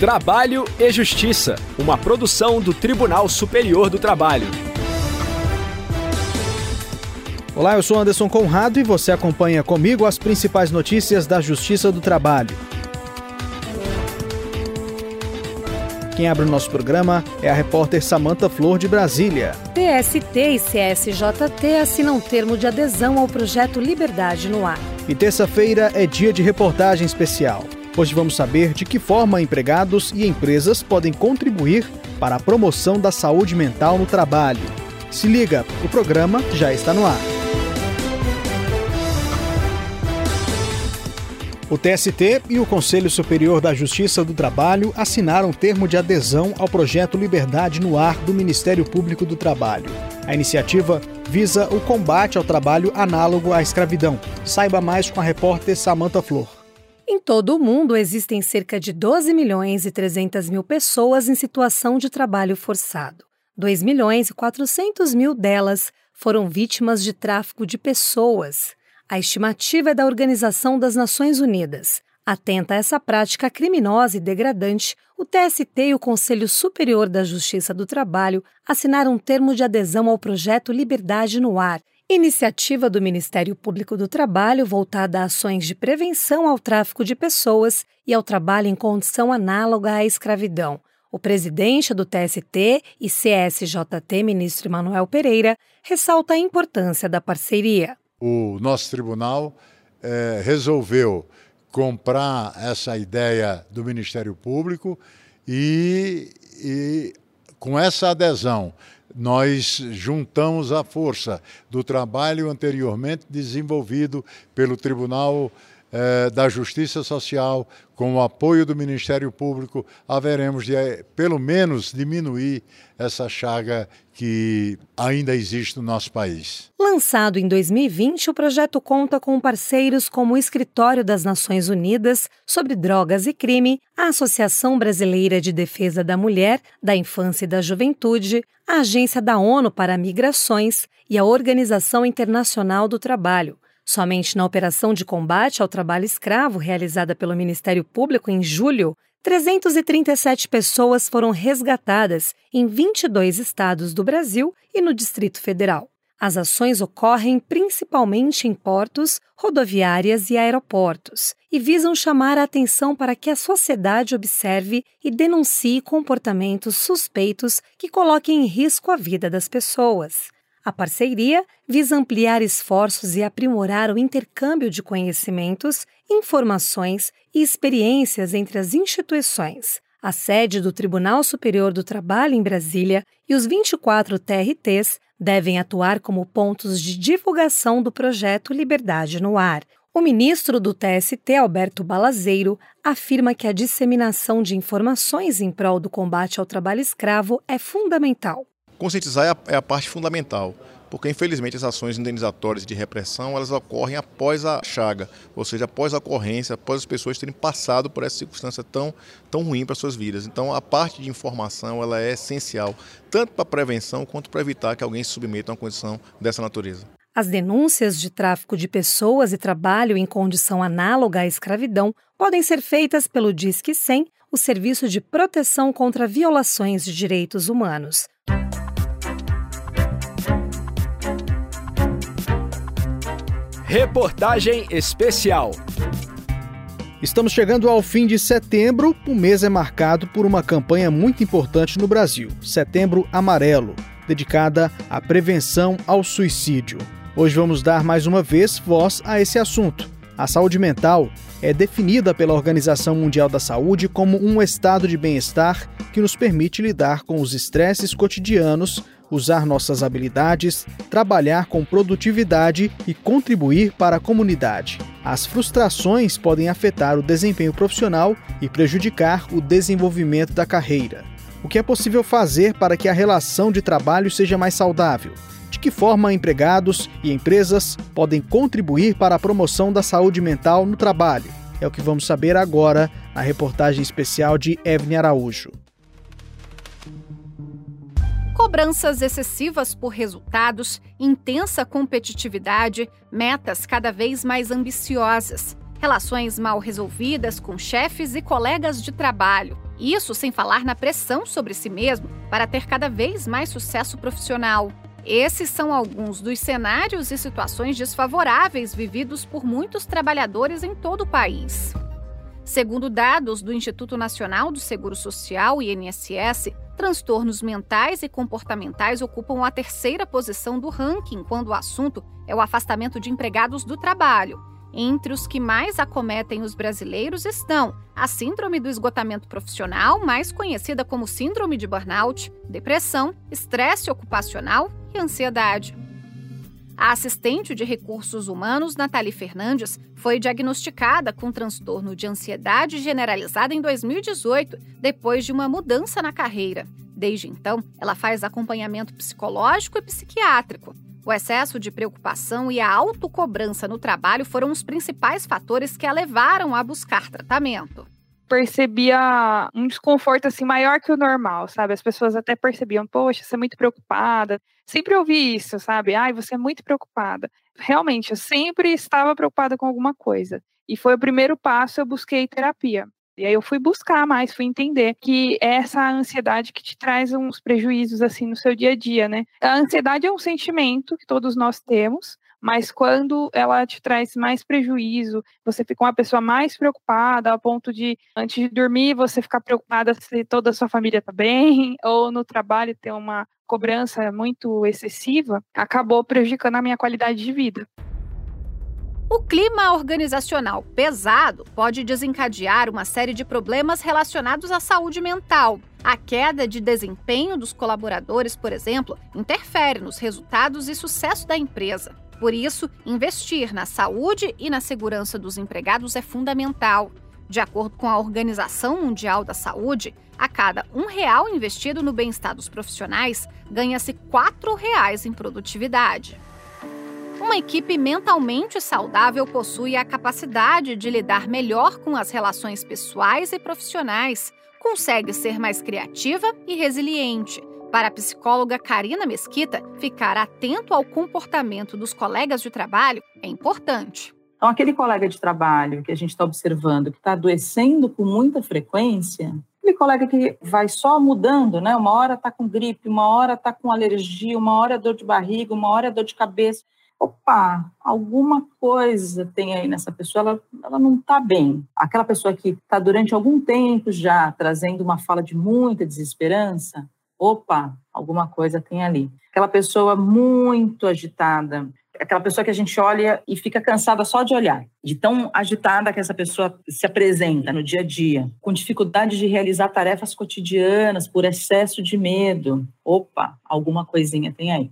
Trabalho e Justiça, uma produção do Tribunal Superior do Trabalho. Olá, eu sou Anderson Conrado e você acompanha comigo as principais notícias da Justiça do Trabalho. Quem abre o nosso programa é a repórter Samanta Flor de Brasília. TST e CSJT assinam termo de adesão ao projeto Liberdade no Ar. E terça-feira é dia de reportagem especial. Hoje vamos saber de que forma empregados e empresas podem contribuir para a promoção da saúde mental no trabalho. Se liga, o programa já está no ar. O TST e o Conselho Superior da Justiça do Trabalho assinaram termo de adesão ao projeto Liberdade no Ar do Ministério Público do Trabalho. A iniciativa visa o combate ao trabalho análogo à escravidão. Saiba mais com a repórter Samanta Flor. Em todo o mundo existem cerca de 12 milhões e 300 mil pessoas em situação de trabalho forçado. 2 milhões e 400 mil delas foram vítimas de tráfico de pessoas. A estimativa é da Organização das Nações Unidas. Atenta a essa prática criminosa e degradante, o TST e o Conselho Superior da Justiça do Trabalho assinaram um termo de adesão ao projeto Liberdade no Ar, iniciativa do Ministério Público do Trabalho voltada a ações de prevenção ao tráfico de pessoas e ao trabalho em condição análoga à escravidão. O presidente do TST e CSJT, ministro Emanuel Pereira, ressalta a importância da parceria o nosso tribunal é, resolveu comprar essa ideia do Ministério Público e, e com essa adesão nós juntamos a força do trabalho anteriormente desenvolvido pelo Tribunal eh, da Justiça Social, com o apoio do Ministério Público, haveremos de, eh, pelo menos, diminuir essa chaga que ainda existe no nosso país. Lançado em 2020, o projeto conta com parceiros como o Escritório das Nações Unidas sobre Drogas e Crime, a Associação Brasileira de Defesa da Mulher, da Infância e da Juventude, a Agência da ONU para Migrações e a Organização Internacional do Trabalho. Somente na operação de combate ao trabalho escravo realizada pelo Ministério Público em julho, 337 pessoas foram resgatadas em 22 estados do Brasil e no Distrito Federal. As ações ocorrem principalmente em portos, rodoviárias e aeroportos e visam chamar a atenção para que a sociedade observe e denuncie comportamentos suspeitos que coloquem em risco a vida das pessoas. A parceria visa ampliar esforços e aprimorar o intercâmbio de conhecimentos, informações e experiências entre as instituições. A sede do Tribunal Superior do Trabalho em Brasília e os 24 TRTs devem atuar como pontos de divulgação do projeto Liberdade no Ar. O ministro do TST, Alberto Balazeiro, afirma que a disseminação de informações em prol do combate ao trabalho escravo é fundamental conscientizar é a, é a parte fundamental porque infelizmente as ações indenizatórias de repressão elas ocorrem após a chaga, ou seja, após a ocorrência, após as pessoas terem passado por essa circunstância tão, tão ruim para suas vidas. Então a parte de informação ela é essencial, tanto para a prevenção quanto para evitar que alguém se submeta a uma condição dessa natureza. As denúncias de tráfico de pessoas e trabalho em condição análoga à escravidão podem ser feitas pelo Disque 100, o Serviço de Proteção contra Violações de Direitos Humanos. Reportagem especial. Estamos chegando ao fim de setembro. O mês é marcado por uma campanha muito importante no Brasil, Setembro Amarelo, dedicada à prevenção ao suicídio. Hoje vamos dar mais uma vez voz a esse assunto. A saúde mental é definida pela Organização Mundial da Saúde como um estado de bem-estar que nos permite lidar com os estresses cotidianos usar nossas habilidades, trabalhar com produtividade e contribuir para a comunidade. As frustrações podem afetar o desempenho profissional e prejudicar o desenvolvimento da carreira. O que é possível fazer para que a relação de trabalho seja mais saudável? De que forma empregados e empresas podem contribuir para a promoção da saúde mental no trabalho? É o que vamos saber agora na reportagem especial de Evne Araújo. Cobranças excessivas por resultados, intensa competitividade, metas cada vez mais ambiciosas, relações mal resolvidas com chefes e colegas de trabalho, Isso sem falar na pressão sobre si mesmo para ter cada vez mais sucesso profissional. Esses são alguns dos cenários e situações desfavoráveis vividos por muitos trabalhadores em todo o país. Segundo dados do Instituto Nacional do Seguro Social, INSS, transtornos mentais e comportamentais ocupam a terceira posição do ranking quando o assunto é o afastamento de empregados do trabalho. Entre os que mais acometem os brasileiros estão a Síndrome do Esgotamento Profissional, mais conhecida como Síndrome de Burnout, depressão, estresse ocupacional e ansiedade. A assistente de recursos humanos, Nathalie Fernandes, foi diagnosticada com transtorno de ansiedade generalizada em 2018, depois de uma mudança na carreira. Desde então, ela faz acompanhamento psicológico e psiquiátrico. O excesso de preocupação e a autocobrança no trabalho foram os principais fatores que a levaram a buscar tratamento percebia um desconforto assim maior que o normal, sabe? As pessoas até percebiam, poxa, você é muito preocupada. Sempre ouvi isso, sabe? Ai, você é muito preocupada. Realmente, eu sempre estava preocupada com alguma coisa. E foi o primeiro passo, eu busquei terapia. E aí eu fui buscar mais, fui entender que é essa ansiedade que te traz uns prejuízos assim no seu dia a dia, né? A ansiedade é um sentimento que todos nós temos, mas quando ela te traz mais prejuízo, você fica uma pessoa mais preocupada, a ponto de, antes de dormir, você ficar preocupada se toda a sua família está bem, ou no trabalho ter uma cobrança muito excessiva, acabou prejudicando a minha qualidade de vida. O clima organizacional pesado pode desencadear uma série de problemas relacionados à saúde mental. A queda de desempenho dos colaboradores, por exemplo, interfere nos resultados e sucesso da empresa. Por isso, investir na saúde e na segurança dos empregados é fundamental. De acordo com a Organização Mundial da Saúde, a cada um real investido no bem-estar dos profissionais, ganha-se quatro reais em produtividade. Uma equipe mentalmente saudável possui a capacidade de lidar melhor com as relações pessoais e profissionais, consegue ser mais criativa e resiliente, para a psicóloga Karina Mesquita, ficar atento ao comportamento dos colegas de trabalho é importante. Então, aquele colega de trabalho que a gente está observando que está adoecendo com muita frequência, aquele colega que vai só mudando, né? Uma hora está com gripe, uma hora está com alergia, uma hora dor de barriga, uma hora dor de cabeça. Opa, alguma coisa tem aí nessa pessoa, ela, ela não está bem. Aquela pessoa que está durante algum tempo já trazendo uma fala de muita desesperança, opa, alguma coisa tem ali. Aquela pessoa muito agitada, aquela pessoa que a gente olha e fica cansada só de olhar, de tão agitada que essa pessoa se apresenta no dia a dia, com dificuldade de realizar tarefas cotidianas por excesso de medo. Opa, alguma coisinha tem aí.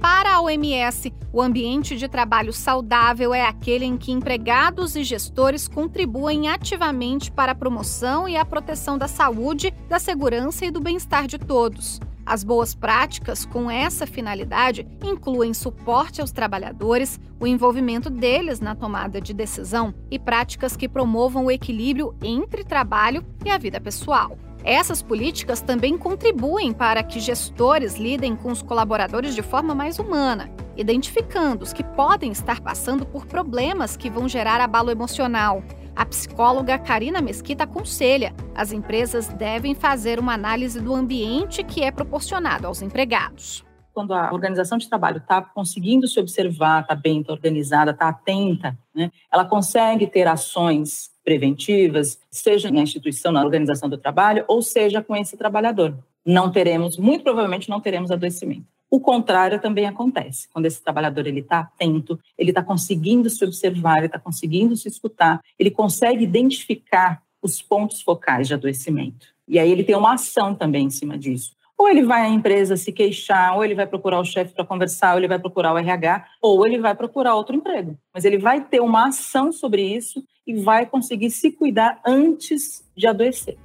Para a OMS, o ambiente de trabalho saudável é aquele em que empregados e gestores contribuem ativamente para a promoção e a proteção da saúde, da segurança e do bem-estar de todos. As boas práticas com essa finalidade incluem suporte aos trabalhadores, o envolvimento deles na tomada de decisão e práticas que promovam o equilíbrio entre trabalho e a vida pessoal. Essas políticas também contribuem para que gestores lidem com os colaboradores de forma mais humana, identificando os que podem estar passando por problemas que vão gerar abalo emocional. A psicóloga Karina Mesquita aconselha: as empresas devem fazer uma análise do ambiente que é proporcionado aos empregados quando a organização de trabalho está conseguindo se observar, está bem, está organizada, está atenta, né, ela consegue ter ações preventivas, seja na instituição, na organização do trabalho, ou seja com esse trabalhador. Não teremos, muito provavelmente não teremos adoecimento. O contrário também acontece. Quando esse trabalhador ele está atento, ele está conseguindo se observar, ele está conseguindo se escutar, ele consegue identificar os pontos focais de adoecimento. E aí ele tem uma ação também em cima disso. Ou ele vai à empresa se queixar, ou ele vai procurar o chefe para conversar, ou ele vai procurar o RH, ou ele vai procurar outro emprego. Mas ele vai ter uma ação sobre isso e vai conseguir se cuidar antes de adoecer.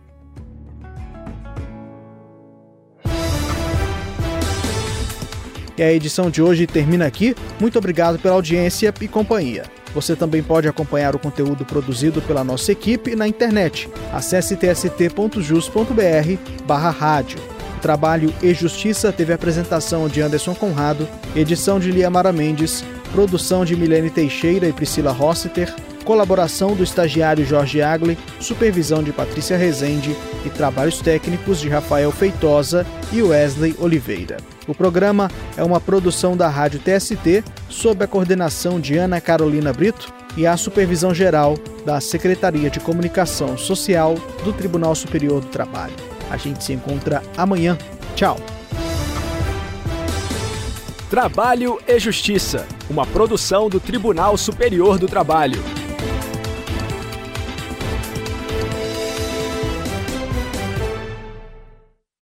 E a edição de hoje termina aqui. Muito obrigado pela audiência e companhia. Você também pode acompanhar o conteúdo produzido pela nossa equipe na internet. Acesse tst.jus.br/rádio Trabalho e Justiça teve apresentação de Anderson Conrado, edição de Liamara Mendes, produção de Milene Teixeira e Priscila Rossiter, colaboração do estagiário Jorge Agli, supervisão de Patrícia Rezende e trabalhos técnicos de Rafael Feitosa e Wesley Oliveira. O programa é uma produção da Rádio TST, sob a coordenação de Ana Carolina Brito e a supervisão geral da Secretaria de Comunicação Social do Tribunal Superior do Trabalho. A gente se encontra amanhã. Tchau. Trabalho e Justiça, uma produção do Tribunal Superior do Trabalho.